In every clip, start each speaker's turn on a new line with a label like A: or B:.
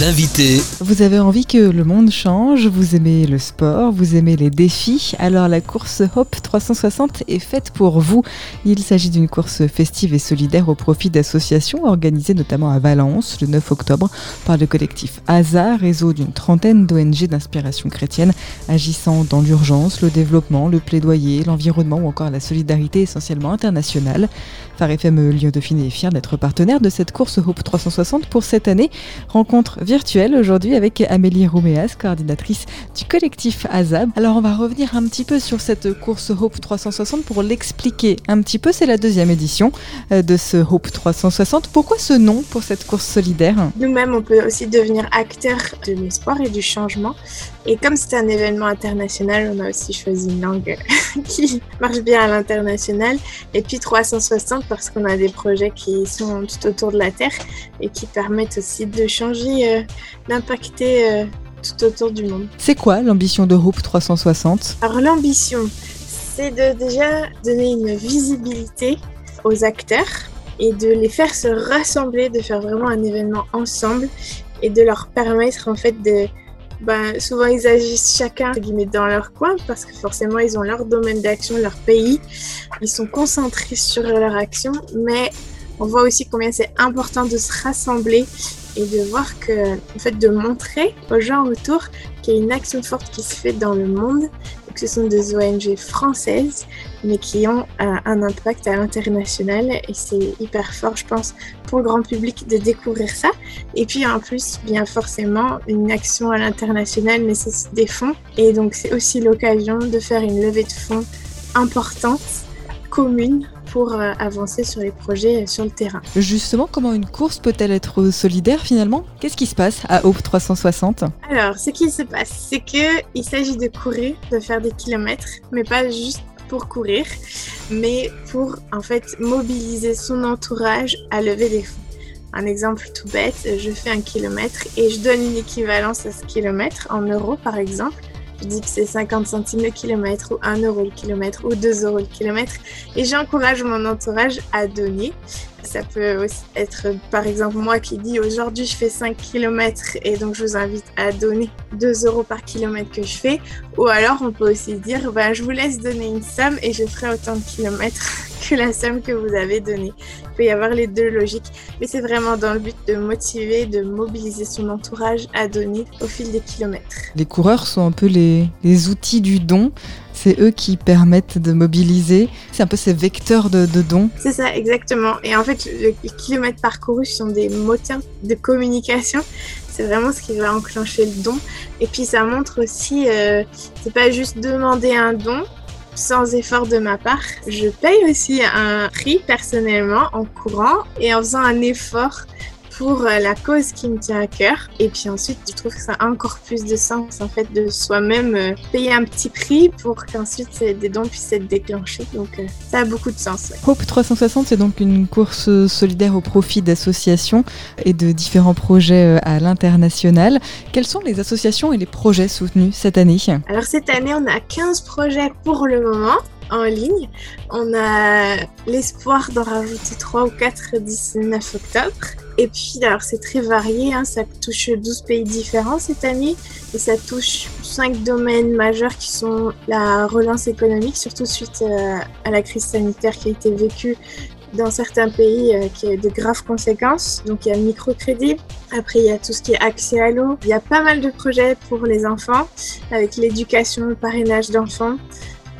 A: L'invité.
B: Vous avez envie que le monde change, vous aimez le sport, vous aimez les défis, alors la course Hope 360 est faite pour vous. Il s'agit d'une course festive et solidaire au profit d'associations organisées notamment à Valence le 9 octobre par le collectif ASA, réseau d'une trentaine d'ONG d'inspiration chrétienne agissant dans l'urgence, le développement, le plaidoyer, l'environnement ou encore la solidarité essentiellement internationale. Phare FM Lyon Dauphiné est fier d'être partenaire de cette course Hope 360 pour cette année. Rencontre virtuelle aujourd'hui avec Amélie Rouméas, coordinatrice du collectif AZAB. Alors on va revenir un petit peu sur cette course Hope 360 pour l'expliquer un petit peu. C'est la deuxième édition euh, de ce Hope 360. Pourquoi ce nom pour cette course solidaire?
C: Nous-mêmes, on peut aussi devenir acteur de l'espoir et du changement. Et comme c'est un événement international, on a aussi choisi une langue qui marche bien à l'international. Et puis 360 parce qu'on a des projets qui sont tout autour de la Terre et qui permettent aussi de changer, euh, d'impacter euh, tout autour du monde.
B: C'est quoi l'ambition de Hope 360
C: Alors l'ambition, c'est de déjà donner une visibilité aux acteurs et de les faire se rassembler, de faire vraiment un événement ensemble et de leur permettre en fait de ben, souvent ils agissent chacun dans leur coin parce que forcément ils ont leur domaine d'action, leur pays. Ils sont concentrés sur leur action, mais on voit aussi combien c'est important de se rassembler et de voir que, en fait, de montrer aux gens autour qu'il y a une action forte qui se fait dans le monde, que ce sont des ONG françaises, mais qui ont euh, un impact à l'international. Et c'est hyper fort, je pense, pour le grand public de découvrir ça. Et puis en plus, bien forcément, une action à l'international nécessite des fonds. Et donc c'est aussi l'occasion de faire une levée de fonds importante, commune, pour euh, avancer sur les projets sur le terrain.
B: Justement, comment une course peut-elle être solidaire finalement? Qu'est-ce qui se passe à Hope 360
C: Alors, ce qui se passe, c'est qu'il s'agit de courir, de faire des kilomètres, mais pas juste pour courir, mais pour en fait mobiliser son entourage à lever des fonds. Un exemple tout bête, je fais un kilomètre et je donne une équivalence à ce kilomètre en euros par exemple dis que c'est 50 centimes le kilomètre ou 1 euro le kilomètre ou 2 euros le kilomètre. Et j'encourage mon entourage à donner. Ça peut aussi être par exemple moi qui dis aujourd'hui je fais 5 km et donc je vous invite à donner 2 euros par kilomètre que je fais. Ou alors on peut aussi dire ben, je vous laisse donner une somme et je ferai autant de kilomètres que la somme que vous avez donnée. Il peut y avoir les deux logiques, mais c'est vraiment dans le but de motiver, de mobiliser son entourage à donner au fil des kilomètres.
B: Les coureurs sont un peu les, les outils du don. C'est eux qui permettent de mobiliser. C'est un peu ces vecteurs de, dons.
C: C'est ça, exactement. Et en fait, les kilomètres parcourus sont des moteurs de communication. C'est vraiment ce qui va enclencher le don. Et puis ça montre aussi, euh, c'est pas juste demander un don, sans effort de ma part. Je paye aussi un prix personnellement en courant et en faisant un effort pour euh, la cause qui me tient à cœur. Et puis ensuite, je trouve que ça a encore plus de sens en fait de soi-même euh, payer un petit prix pour qu'ensuite des dons puissent être déclenchés. Donc euh, ça a beaucoup de sens.
B: Hope 360, c'est donc une course solidaire au profit d'associations et de différents projets à l'international. Quelles sont les associations et les projets soutenus cette année?
C: Alors cette année, on a 15 projets pour le moment en ligne. On a l'espoir d'en rajouter 3 ou 4 d'ici 9 octobre. Et puis, alors c'est très varié, hein, ça touche 12 pays différents cette année et ça touche 5 domaines majeurs qui sont la relance économique, surtout suite euh, à la crise sanitaire qui a été vécue dans certains pays euh, qui a de graves conséquences. Donc il y a le microcrédit, après il y a tout ce qui est accès à l'eau. Il y a pas mal de projets pour les enfants avec l'éducation, le parrainage d'enfants.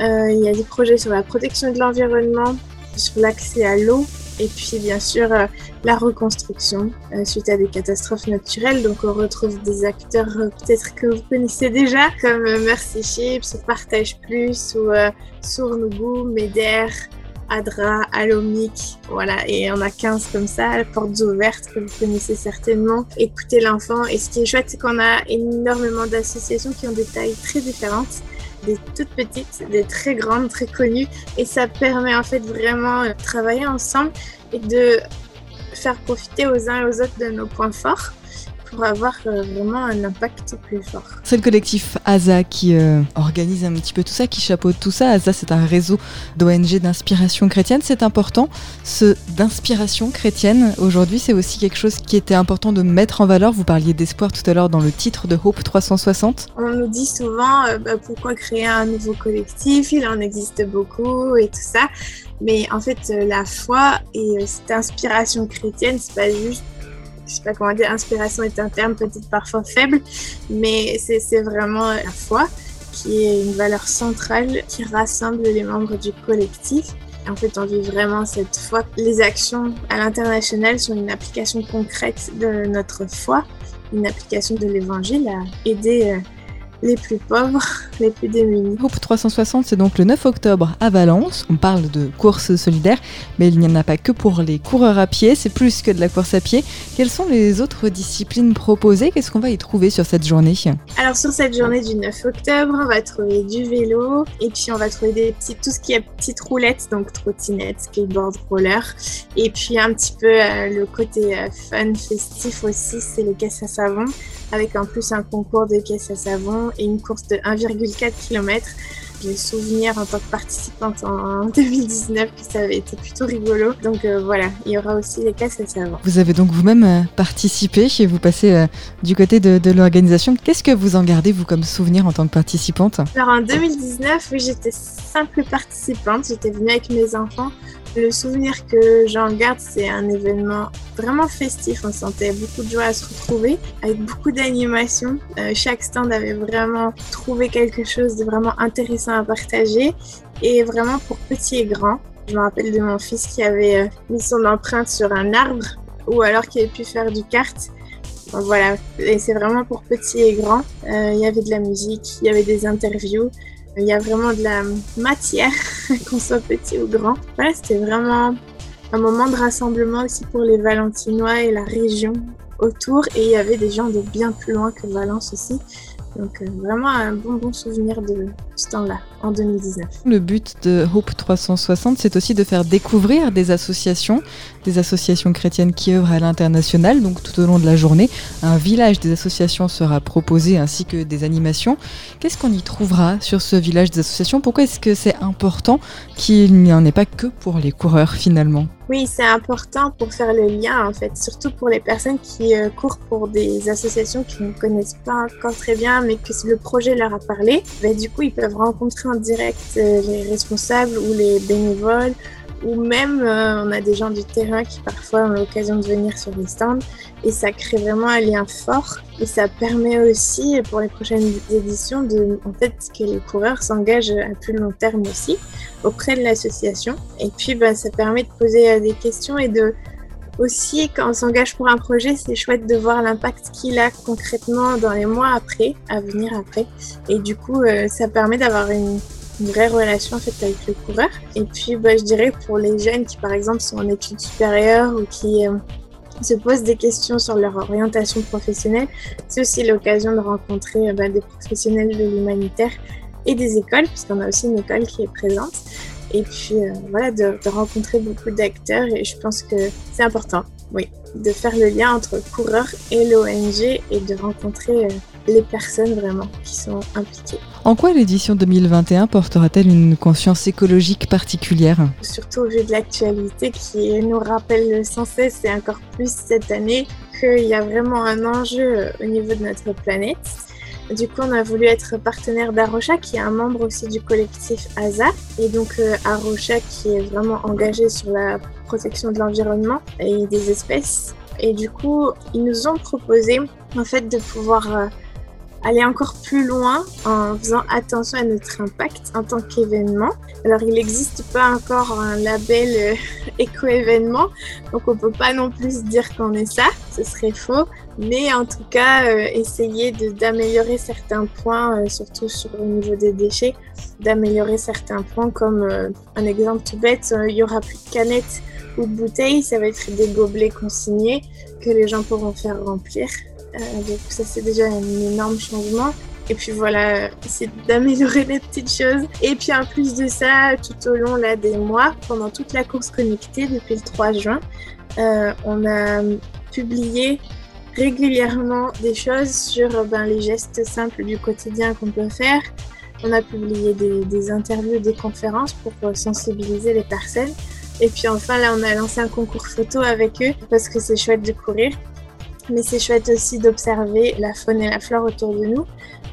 C: Euh, il y a des projets sur la protection de l'environnement, sur l'accès à l'eau et puis bien sûr euh, la reconstruction euh, suite à des catastrophes naturelles. Donc on retrouve des acteurs peut-être que vous connaissez déjà comme Mercy Chips, Partage Plus ou Sournougou, Meder. Adra, Alomic, voilà, et on a 15 comme ça, portes ouvertes que vous connaissez certainement. Écoutez l'enfant, et ce qui est chouette, c'est qu'on a énormément d'associations qui ont des tailles très différentes des toutes petites, des très grandes, très connues. Et ça permet en fait vraiment de travailler ensemble et de faire profiter aux uns et aux autres de nos points forts pour avoir euh, vraiment un impact plus fort.
B: C'est le collectif ASA qui euh, organise un petit peu tout ça, qui chapeaute tout ça. ASA, c'est un réseau d'ONG d'inspiration chrétienne. C'est important, ce d'inspiration chrétienne. Aujourd'hui, c'est aussi quelque chose qui était important de mettre en valeur. Vous parliez d'espoir tout à l'heure dans le titre de Hope 360.
C: On nous dit souvent euh, bah, pourquoi créer un nouveau collectif, il en existe beaucoup et tout ça. Mais en fait, la foi et cette inspiration chrétienne, c'est pas juste je sais pas comment dire, inspiration est un terme peut-être parfois faible, mais c'est vraiment la foi qui est une valeur centrale qui rassemble les membres du collectif. En fait, on vit vraiment cette foi. Les actions à l'international sont une application concrète de notre foi, une application de l'évangile à aider euh, les plus pauvres, les plus démunis.
B: Hope 360, c'est donc le 9 octobre à Valence. On parle de course solidaire, mais il n'y en a pas que pour les coureurs à pied, c'est plus que de la course à pied. Quelles sont les autres disciplines proposées? Qu'est-ce qu'on va y trouver sur cette journée?
C: Alors sur cette journée du 9 octobre, on va trouver du vélo et puis on va trouver des petits, tout ce qui est petites roulettes, donc trottinettes, skateboard, roller. Et puis un petit peu euh, le côté euh, fun, festif aussi, c'est les caisses à savon avec en plus un concours de caisses à savon et une course de 1,4 km. J'ai souvenir en tant que participante en 2019 que ça avait été plutôt rigolo. Donc euh, voilà, il y aura aussi les caisses à savon.
B: Vous avez donc vous-même euh, participé et vous passez euh, du côté de, de l'organisation. Qu'est-ce que vous en gardez vous comme souvenir en tant que participante?
C: Alors en 2019, oui, j'étais simple participante. J'étais venue avec mes enfants. Le souvenir que j'en garde, c'est un événement vraiment festif. On sentait beaucoup de joie à se retrouver, avec beaucoup d'animation. Euh, chaque stand avait vraiment trouvé quelque chose de vraiment intéressant à partager, et vraiment pour petits et grands. Je me rappelle de mon fils qui avait euh, mis son empreinte sur un arbre, ou alors qui avait pu faire du kart. voilà, et c'est vraiment pour petits et grands. Euh, il y avait de la musique, il y avait des interviews. Il y a vraiment de la matière, qu'on soit petit ou grand. Voilà, c'était vraiment un moment de rassemblement aussi pour les Valentinois et la région autour. Et il y avait des gens de bien plus loin que Valence aussi. Donc euh, vraiment un bon bon souvenir de ce temps-là, en 2019.
B: Le but de Hope 360, c'est aussi de faire découvrir des associations, des associations chrétiennes qui œuvrent à l'international. Donc tout au long de la journée, un village des associations sera proposé ainsi que des animations. Qu'est-ce qu'on y trouvera sur ce village des associations? Pourquoi est-ce que c'est important qu'il n'y en ait pas que pour les coureurs finalement?
C: Oui, c'est important pour faire le lien, en fait, surtout pour les personnes qui euh, courent pour des associations qui ne connaissent pas encore très bien, mais que le projet leur a parlé. Ben, du coup, ils peuvent rencontrer en direct euh, les responsables ou les bénévoles, ou même euh, on a des gens du terrain qui parfois ont l'occasion de venir sur les stands, et ça crée vraiment un lien fort. Et ça permet aussi pour les prochaines éditions de, en fait, que les coureurs s'engagent à plus long terme aussi auprès de l'association. Et puis, bah, ça permet de poser euh, des questions et de aussi, quand on s'engage pour un projet, c'est chouette de voir l'impact qu'il a concrètement dans les mois après, à venir après. Et du coup, euh, ça permet d'avoir une, vraie relation en fait avec le coureur. Et puis, bah, je dirais pour les jeunes qui, par exemple, sont en études supérieures ou qui euh, se posent des questions sur leur orientation professionnelle, c'est aussi l'occasion de rencontrer bah, des professionnels de l'humanitaire et des écoles, puisqu'on a aussi une école qui est présente. Et puis euh, voilà, de, rencontrer beaucoup d'acteurs et je pense que c'est important, oui, de faire le lien entre coureurs et l'ONG et de rencontrer euh, les personnes vraiment qui sont impliquées.
B: En quoi l'édition 2021 portera-t-elle une conscience écologique particulière?
C: Surtout au vu de l'actualité qui nous rappelle sans cesse et encore plus cette année qu'il y a vraiment un enjeu au niveau de notre planète du coup, on a voulu être partenaire d'Arocha, qui est un membre aussi du collectif ASA. Et donc, euh, Arocha, qui est vraiment engagé sur la protection de l'environnement et des espèces. Et du coup, ils nous ont proposé, en fait, de pouvoir euh, aller encore plus loin en faisant attention à notre impact en tant qu'événement. Alors, il n'existe pas encore un label euh, éco-événement, donc on peut pas non plus dire qu'on est ça, ce serait faux. Mais en tout cas, euh, essayer d'améliorer certains points, euh, surtout sur le niveau des déchets, d'améliorer certains points comme un exemple tout bête, il y aura plus de canettes ou de bouteilles, ça va être des gobelets consignés que les gens pourront faire remplir. Euh, donc ça c'est déjà un énorme changement. Et puis voilà, c'est d'améliorer les petites choses. Et puis en plus de ça, tout au long là, des mois, pendant toute la course connectée depuis le 3 juin, euh, on a publié régulièrement des choses sur ben, les gestes simples du quotidien qu'on peut faire. On a publié des, des interviews, des conférences pour sensibiliser les personnes. Et puis enfin, là, on a lancé un concours photo avec eux parce que c'est chouette de courir. Mais c'est chouette aussi d'observer la faune et la flore autour de nous.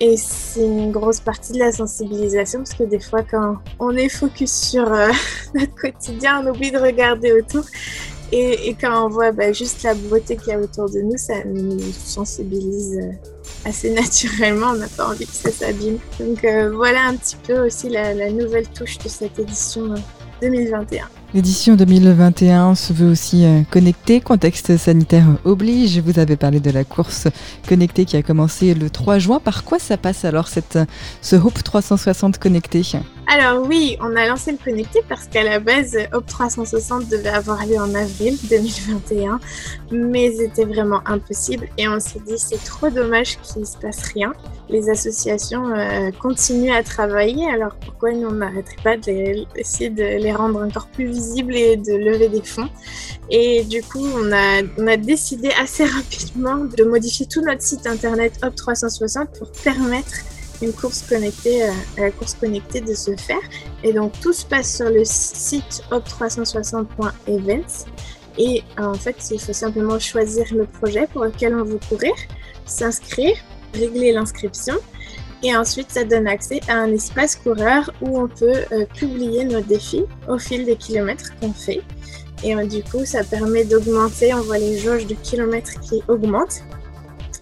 C: Et c'est une grosse partie de la sensibilisation parce que des fois, quand on est focus sur euh, notre quotidien, on oublie de regarder autour. Et, quand on voit bah, juste la beauté qu'il y a autour de nous, ça nous sensibilise euh, assez naturellement. On n'a pas envie que ça s'abîme. Donc euh, voilà un petit peu aussi la, la nouvelle touche de cette édition 2021.
B: L'édition 2021 se veut aussi euh, connectée, contexte sanitaire oblige. Vous avez parlé de la course connectée qui a commencé le 3 juin. Par quoi ça passe alors cette, ce Hope 360 connecté?
C: Alors oui, on a lancé le connecté parce qu'à la base, Hop 360 devait avoir lieu en avril 2021, mais c'était vraiment impossible et on s'est dit c'est trop dommage qu'il ne se passe rien. Les associations euh, continuent à travailler, alors pourquoi nous on n'arrêterait pas d'essayer de, les rendre encore plus visibles et de lever des fonds? Et du coup, on a, décidé assez rapidement de modifier tout notre site internet Hop 360 pour permettre une course connectée, euh, à la course connectée de se faire. Et donc tout se passe sur le site op360.events. Et en fait, il faut simplement choisir le projet pour lequel on veut courir, s'inscrire, régler l'inscription. Et ensuite, ça donne accès à un espace coureur où on peut euh, publier nos défis au fil des kilomètres qu'on fait. Et du coup, ça permet d'augmenter, on voit les jauges de kilomètres qui augmentent.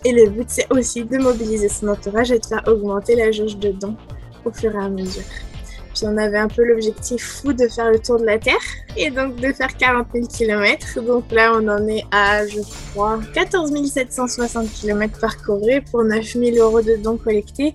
C: Et le but, c'est aussi de mobiliser son entourage et de faire augmenter la jauge de dons au fur et à mesure. Puis on avait un peu l'objectif fou de faire le tour de la Terre et donc de faire 40 000 km. Donc là, on en est à, je crois, 14 760 km parcourus pour 9 000 euros de dons collectés.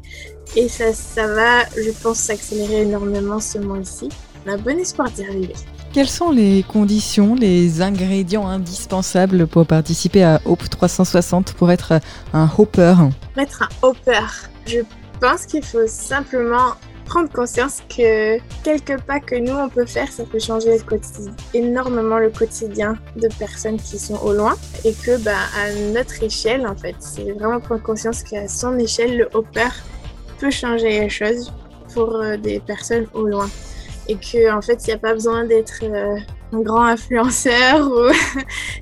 C: Et ça, ça va, je pense, s'accélérer énormément ce mois-ci. On a bon espoir d'y arriver.
B: Quelles sont les conditions, les ingrédients indispensables pour participer à Hope 360 pour être un hopper?
C: Pour être un hopper, je pense qu'il faut simplement prendre conscience que quelques pas que nous on peut faire, ça peut changer énormément le quotidien de personnes qui sont au loin. Et que bah, à notre échelle en fait, c'est vraiment prendre conscience qu'à son échelle, le hopper peut changer les choses pour euh, des personnes au loin et que en fait il n'y a pas besoin d'être euh, un grand influenceur ou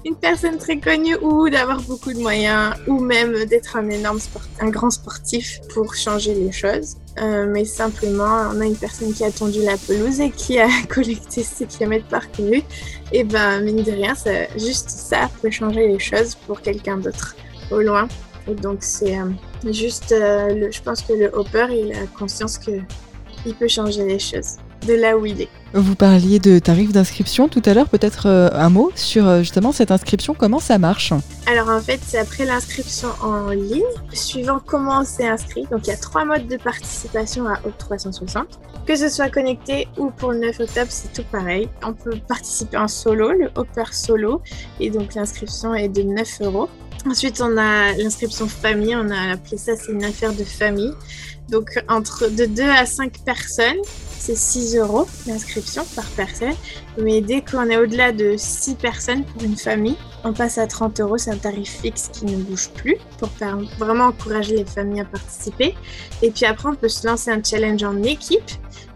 C: une personne très connue ou d'avoir beaucoup de moyens ou même d'être un énorme un grand sportif pour changer les choses. Euh, mais simplement, on a une personne qui a tendu la pelouse et qui a collecté ses kilomètres parcourus. Et ben, mine de rien, ça, juste ça peut changer les choses pour quelqu'un d'autre au loin. Et donc, c'est euh, juste, je pense que le hopper, il a conscience que il peut changer les choses de là où il est.
B: Vous parliez de tarifs d'inscription tout à l'heure, peut-être euh, un mot sur euh, justement cette inscription, comment ça marche?
C: Alors en fait, c'est après l'inscription en ligne, suivant comment on s'est inscrit. Donc il y a trois modes de participation à Hop 360. Que ce soit connecté ou pour le 9 octobre, c'est tout pareil. On peut participer en solo, le Hopper solo, et donc l'inscription est de 9 euros. Ensuite, on a l'inscription famille, on a appelé ça, c'est une affaire de famille. Donc entre de 2 à 5 personnes, c'est 6 euros l'inscription par personne. Mais dès qu'on est au-delà de 6 personnes pour une famille, on passe à 30 euros. C'est un tarif fixe qui ne bouge plus pour vraiment encourager les familles à participer. Et puis après, on peut se lancer un challenge en équipe.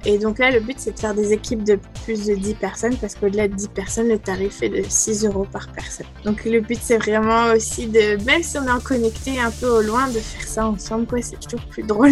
C: Et donc là, le but, c'est de faire des équipes de plus de 10 personnes parce qu'au-delà de 10 personnes, le tarif est de 6 euros par personne. Donc le but, c'est vraiment aussi de, même si on est en connecté un peu au loin, de faire ça ensemble. Quoi. C'est toujours plus drôle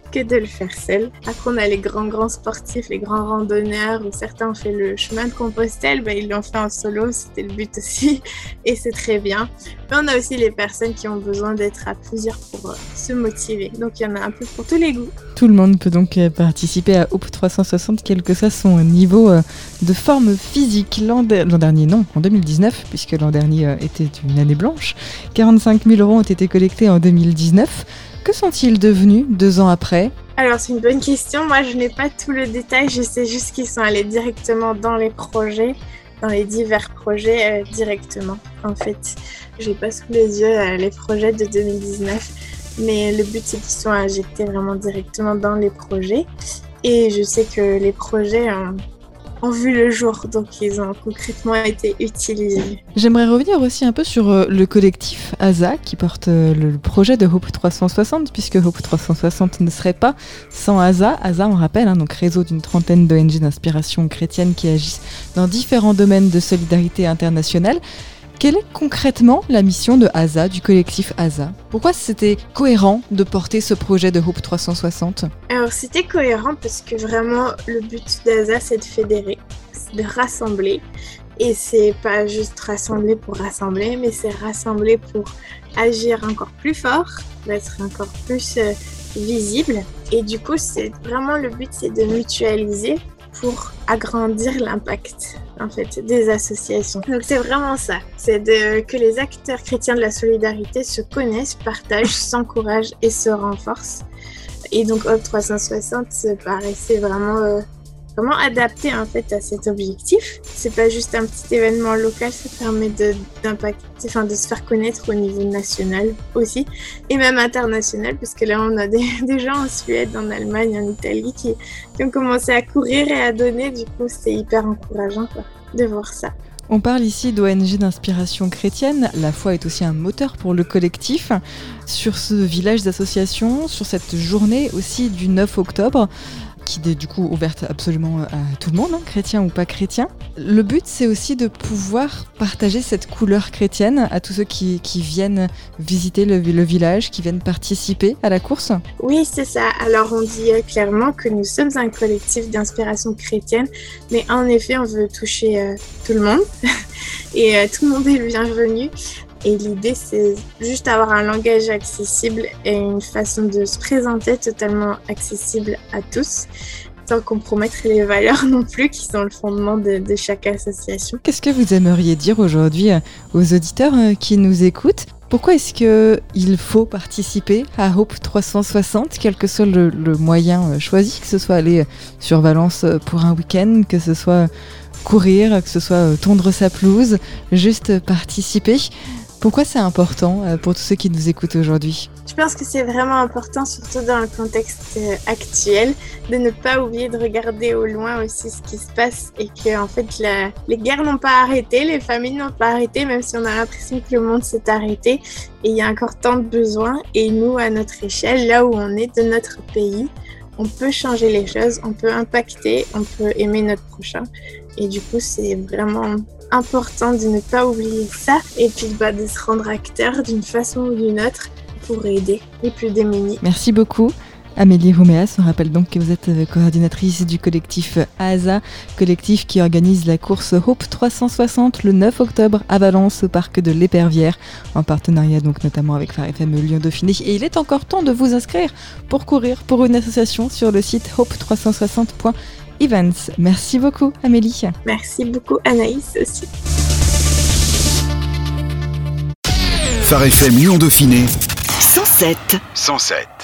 C: que de le faire seul. Après, on a les grands, grands sportifs, les grands randonneurs, où certains ont fait le chemin de Compostelle, ben, ils l'ont fait en solo, c'était le but aussi, et c'est très bien. Mais on a aussi les personnes qui ont besoin d'être à plusieurs pour euh, se motiver. Donc, il y en a un peu pour tous les goûts.
B: Tout le monde peut donc euh, participer à Hope 360, quel que soit son niveau euh, de forme physique. L'an dernier, non, en 2019, puisque l'an dernier était une année blanche. 45 000 euros ont été collectés en 2019. Que sont-ils devenus deux ans après?
C: Alors c'est une bonne question. Moi je n'ai pas tout le détail. Je sais juste qu'ils sont allés directement dans les projets, dans les divers projets euh, directement. En fait, j'ai pas sous les yeux euh, les projets de 2019, mais le but c'est qu'ils soient injectés vraiment directement dans les projets. Et je sais que les projets ont ont vu le jour, donc ils ont concrètement été utilisés.
B: J'aimerais revenir aussi un peu sur euh, le collectif ASA qui porte euh, le projet de Hope 360, puisque Hope 360 ne serait pas sans ASA. ASA, on rappelle, hein, donc réseau d'une trentaine d'ONG d'inspiration chrétienne qui agissent dans différents domaines de solidarité internationale. Quelle est concrètement la mission de ASA, du collectif ASA? Pourquoi c'était cohérent de porter ce projet de Hope 360
C: Alors c'était cohérent parce que vraiment le but d'ASA c'est de fédérer, c'est de rassembler. Et c'est pas juste rassembler pour rassembler, mais c'est rassembler pour agir encore plus fort, d'être encore plus euh, visible. Et du coup, c'est vraiment le but, c'est de mutualiser pour agrandir l'impact en fait des associations. Donc c'est vraiment ça, c'est de que les acteurs chrétiens de la solidarité se connaissent, partagent, s'encouragent et se renforcent. Et donc Hop 360 paraissait vraiment euh, vraiment adapté en fait à cet objectif? C'est pas juste un petit événement local, ça permet de d'impacter, enfin de se faire connaître au niveau national aussi et même international parce que là on a des, des gens en Suède, en Allemagne, en Italie qui, qui, ont commencé à courir et à donner. Du coup, c'est hyper encourageant de voir ça.
B: On parle ici d'ONG d'inspiration chrétienne. La foi est aussi un moteur pour le collectif. Sur ce village d'associations, sur cette journée aussi du 9 octobre, qui est du coup ouverte absolument à tout le monde, hein, chrétien ou pas chrétien. Le but, c'est aussi de pouvoir partager cette couleur chrétienne à tous ceux qui, viennent visiter le, village, qui viennent participer à la course.
C: Oui, c'est ça. Alors, on dit clairement que nous sommes un collectif d'inspiration chrétienne, mais en effet, on veut toucher euh, tout le monde. Et euh, tout le monde est le bienvenu. Et l'idée, c'est juste avoir un langage accessible et une façon de se présenter totalement accessible à tous, sans compromettre les valeurs non plus, qui sont le fondement de, chaque association.
B: Qu'est-ce que vous aimeriez dire aujourd'hui aux auditeurs euh, qui nous écoutent? Pourquoi est-ce qu'il faut participer à Hope 360, quel que soit le, le, moyen choisi, que ce soit aller sur Valence pour un week-end, que ce soit courir, que ce soit tondre sa pelouse, juste participer? Pourquoi c'est important pour tous ceux qui nous écoutent aujourd'hui
C: Je pense que c'est vraiment important, surtout dans le contexte actuel, de ne pas oublier de regarder au loin aussi ce qui se passe et que en fait les guerres n'ont pas arrêté, les familles n'ont pas arrêté, même si on a l'impression que le monde s'est arrêté. Et il y a encore tant de besoins. Et nous, à notre échelle, là où on est de notre pays, on peut changer les choses, on peut impacter, on peut aimer notre prochain. Et du coup, c'est vraiment important de ne pas oublier ça et puis bah, de se rendre acteur d'une façon ou d'une autre pour aider les plus démunis.
B: Merci beaucoup. Amélie Rouméas, on rappelle donc que vous êtes coordinatrice du collectif ASA, collectif qui organise la course Hope 360 le 9 octobre à Valence au parc de l'Épervière, en partenariat donc notamment avec Phare FM Lyon Dauphiné. Et il est encore temps de vous inscrire pour courir pour une association sur le site hope360.fr Events. Merci beaucoup Amélie.
C: Merci beaucoup Anaïs aussi.
D: Phare FM Lyon Dauphiné
A: 107
D: 107